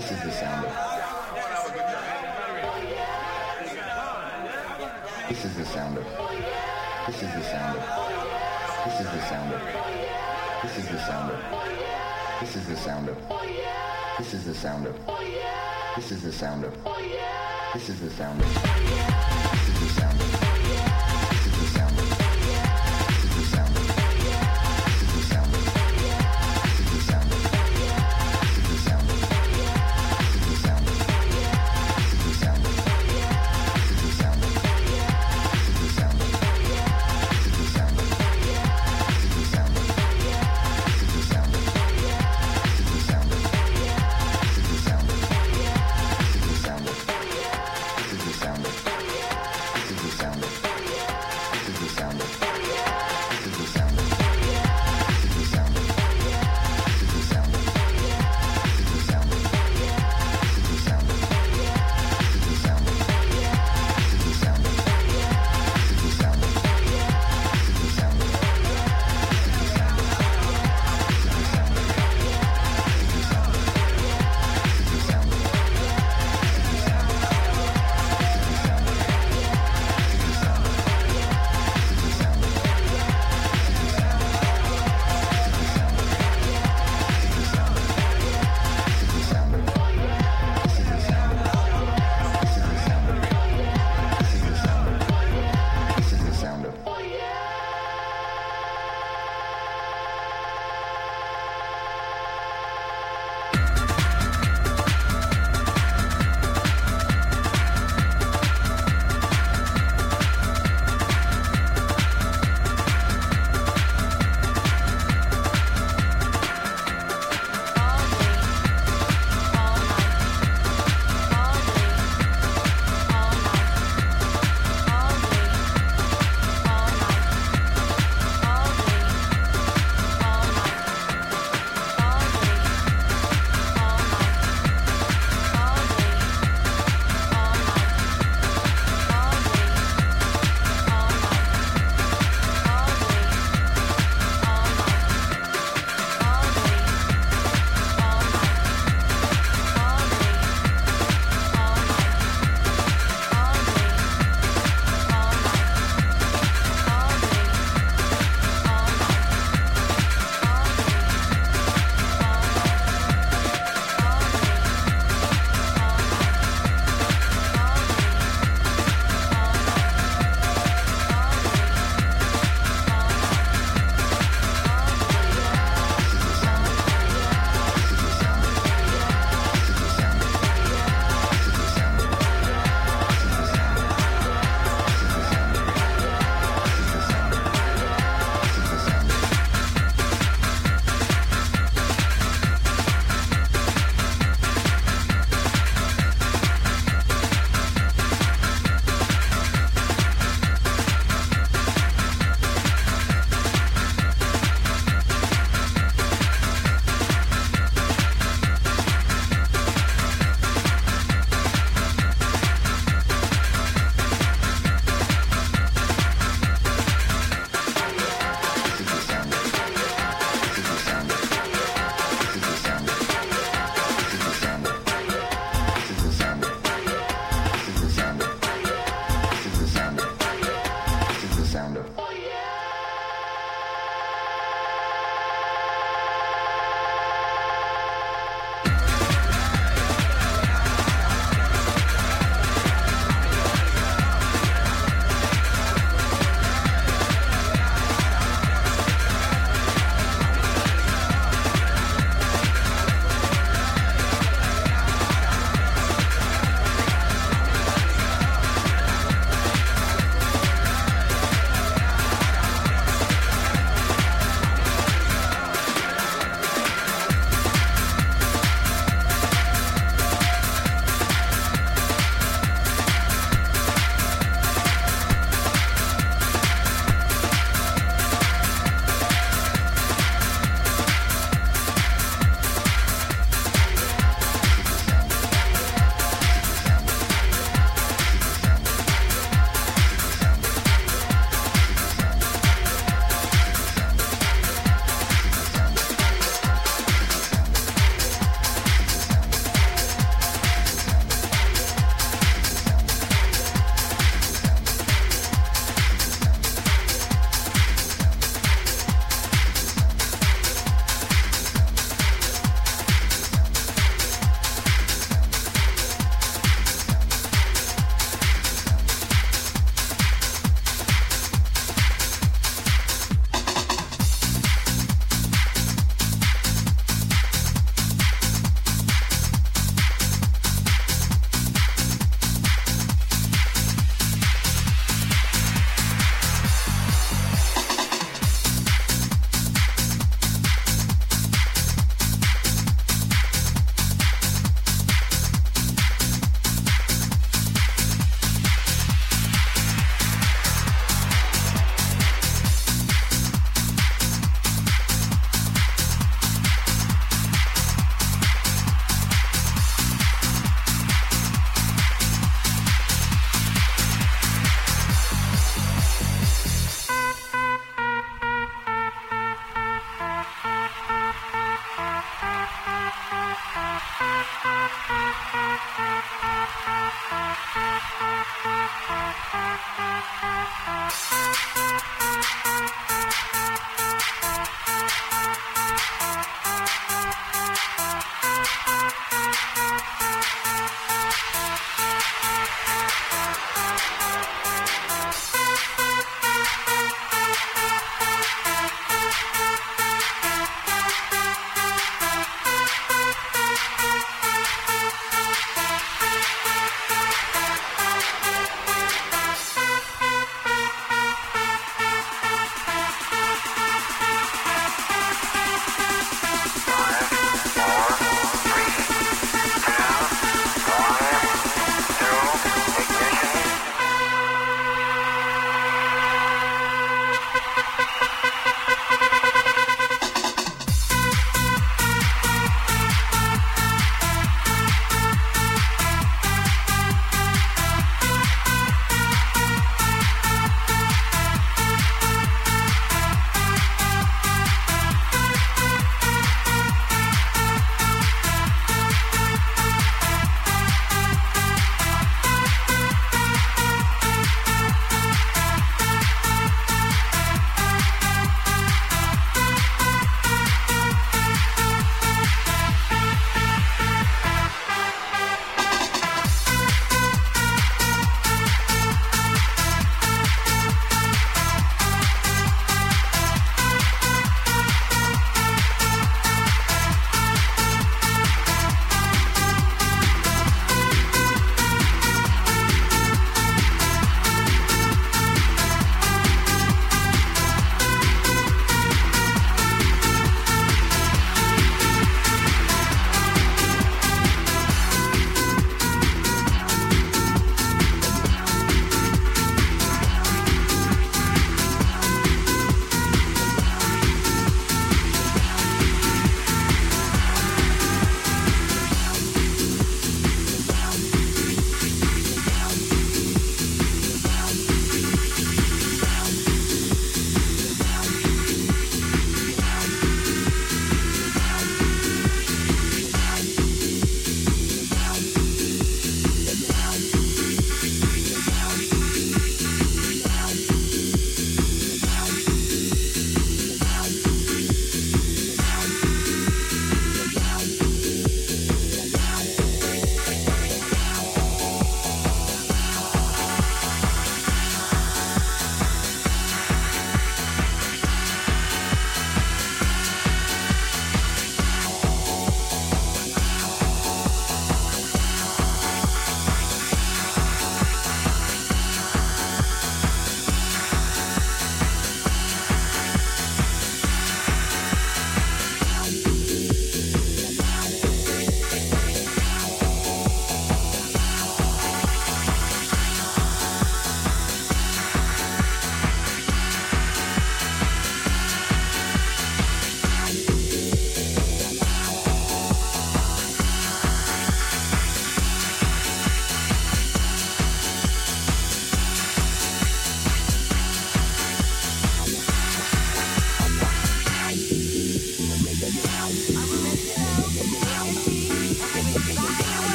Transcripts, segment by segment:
This is the sound of. This is the sound of. This is the sound of. This is the sound of. This is the sound of. This is the sound of. This is the sound of. This is the sound of. This is the sound of. This is the sound of.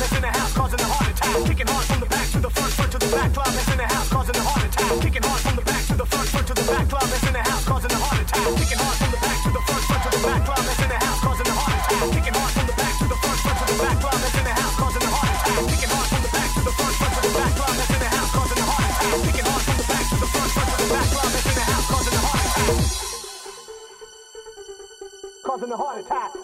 causing a heart attack. Kicking from the back to the front, front to the back. Club in the house causing a heart attack. Kicking from the back to the front, front to the back. Club in the house causing a heart attack. Kicking from the back to the front, front to the back. Club in the house causing a heart attack. Kicking from the back to the front, front to the back. Club in the house causing a heart attack. Kicking from the back to the front, front to the back. Club in the house causing a heart attack. Causing a heart attack.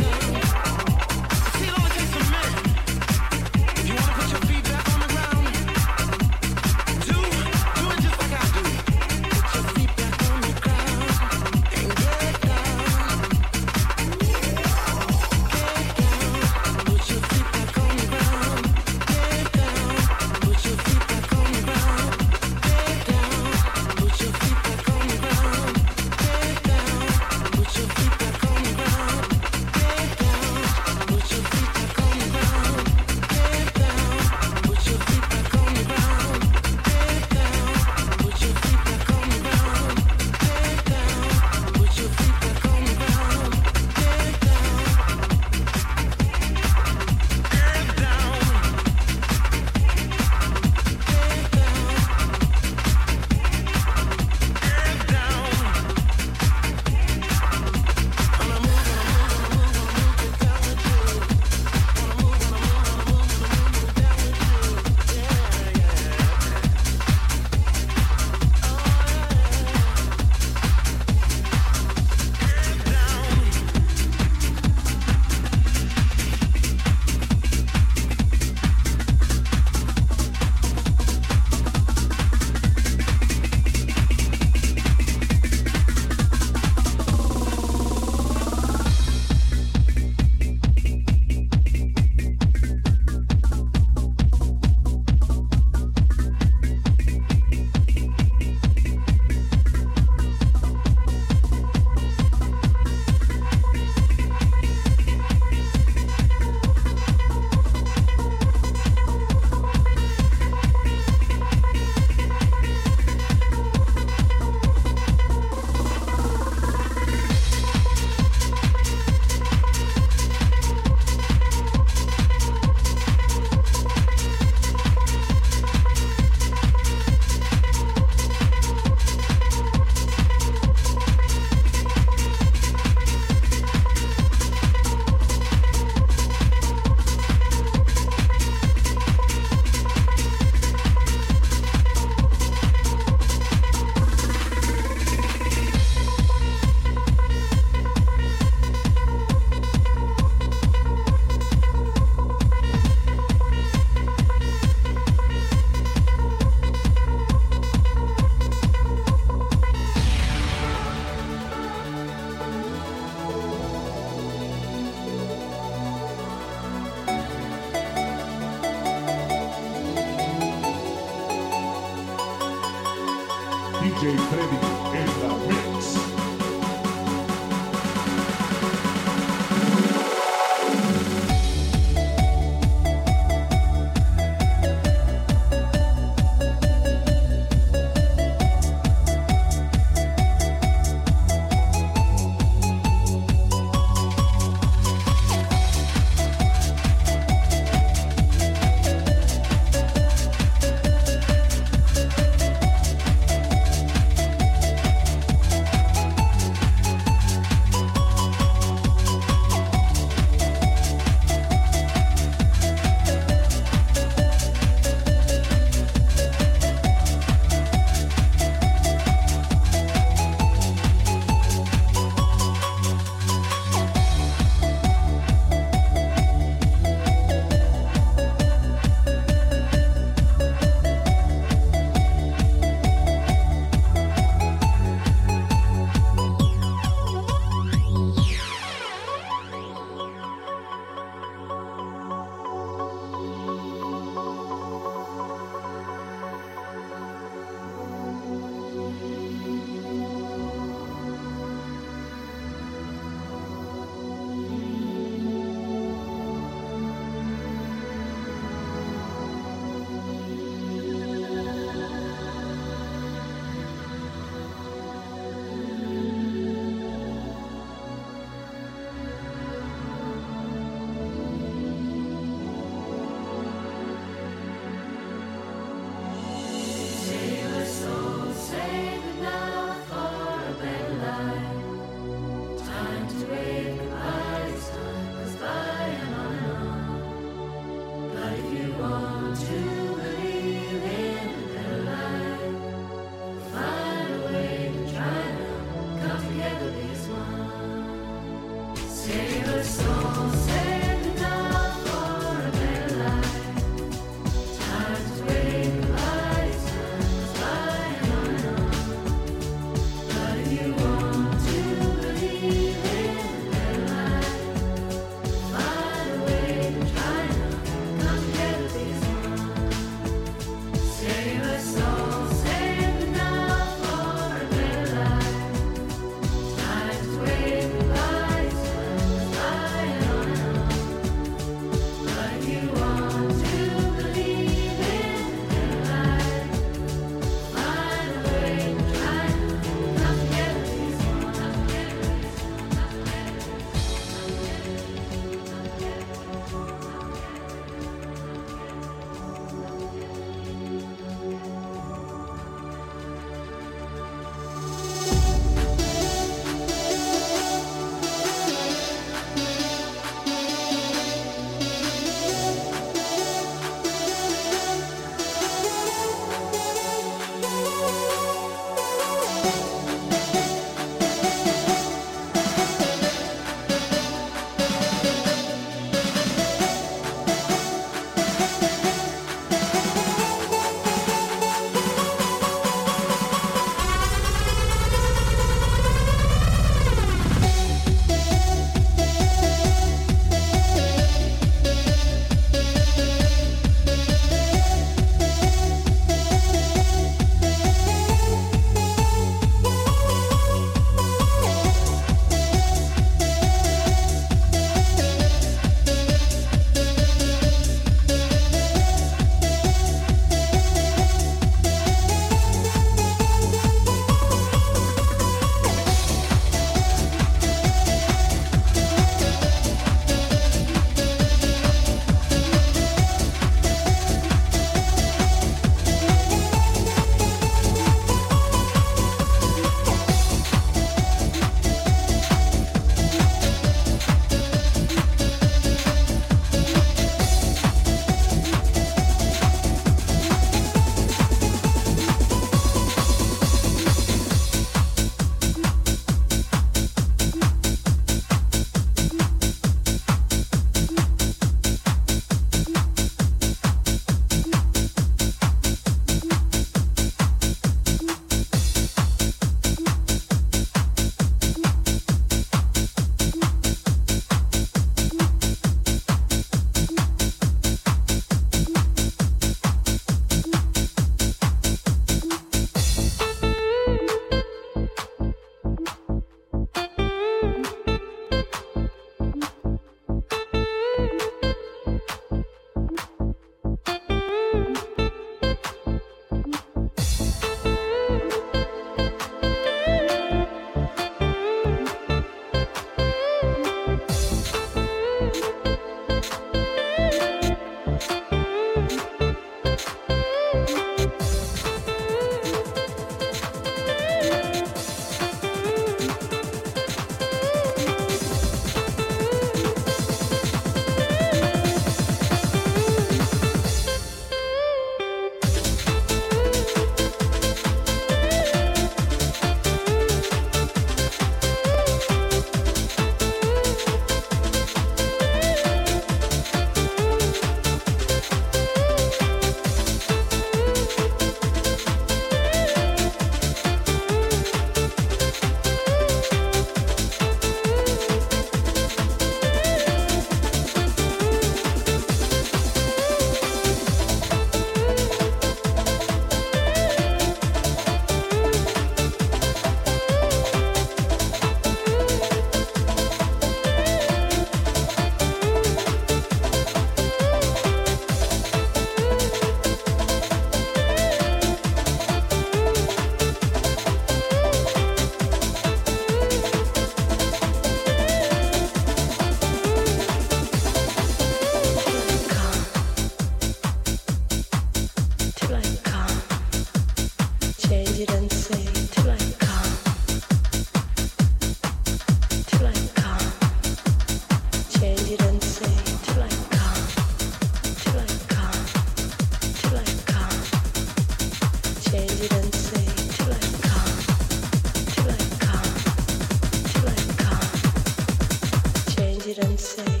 and say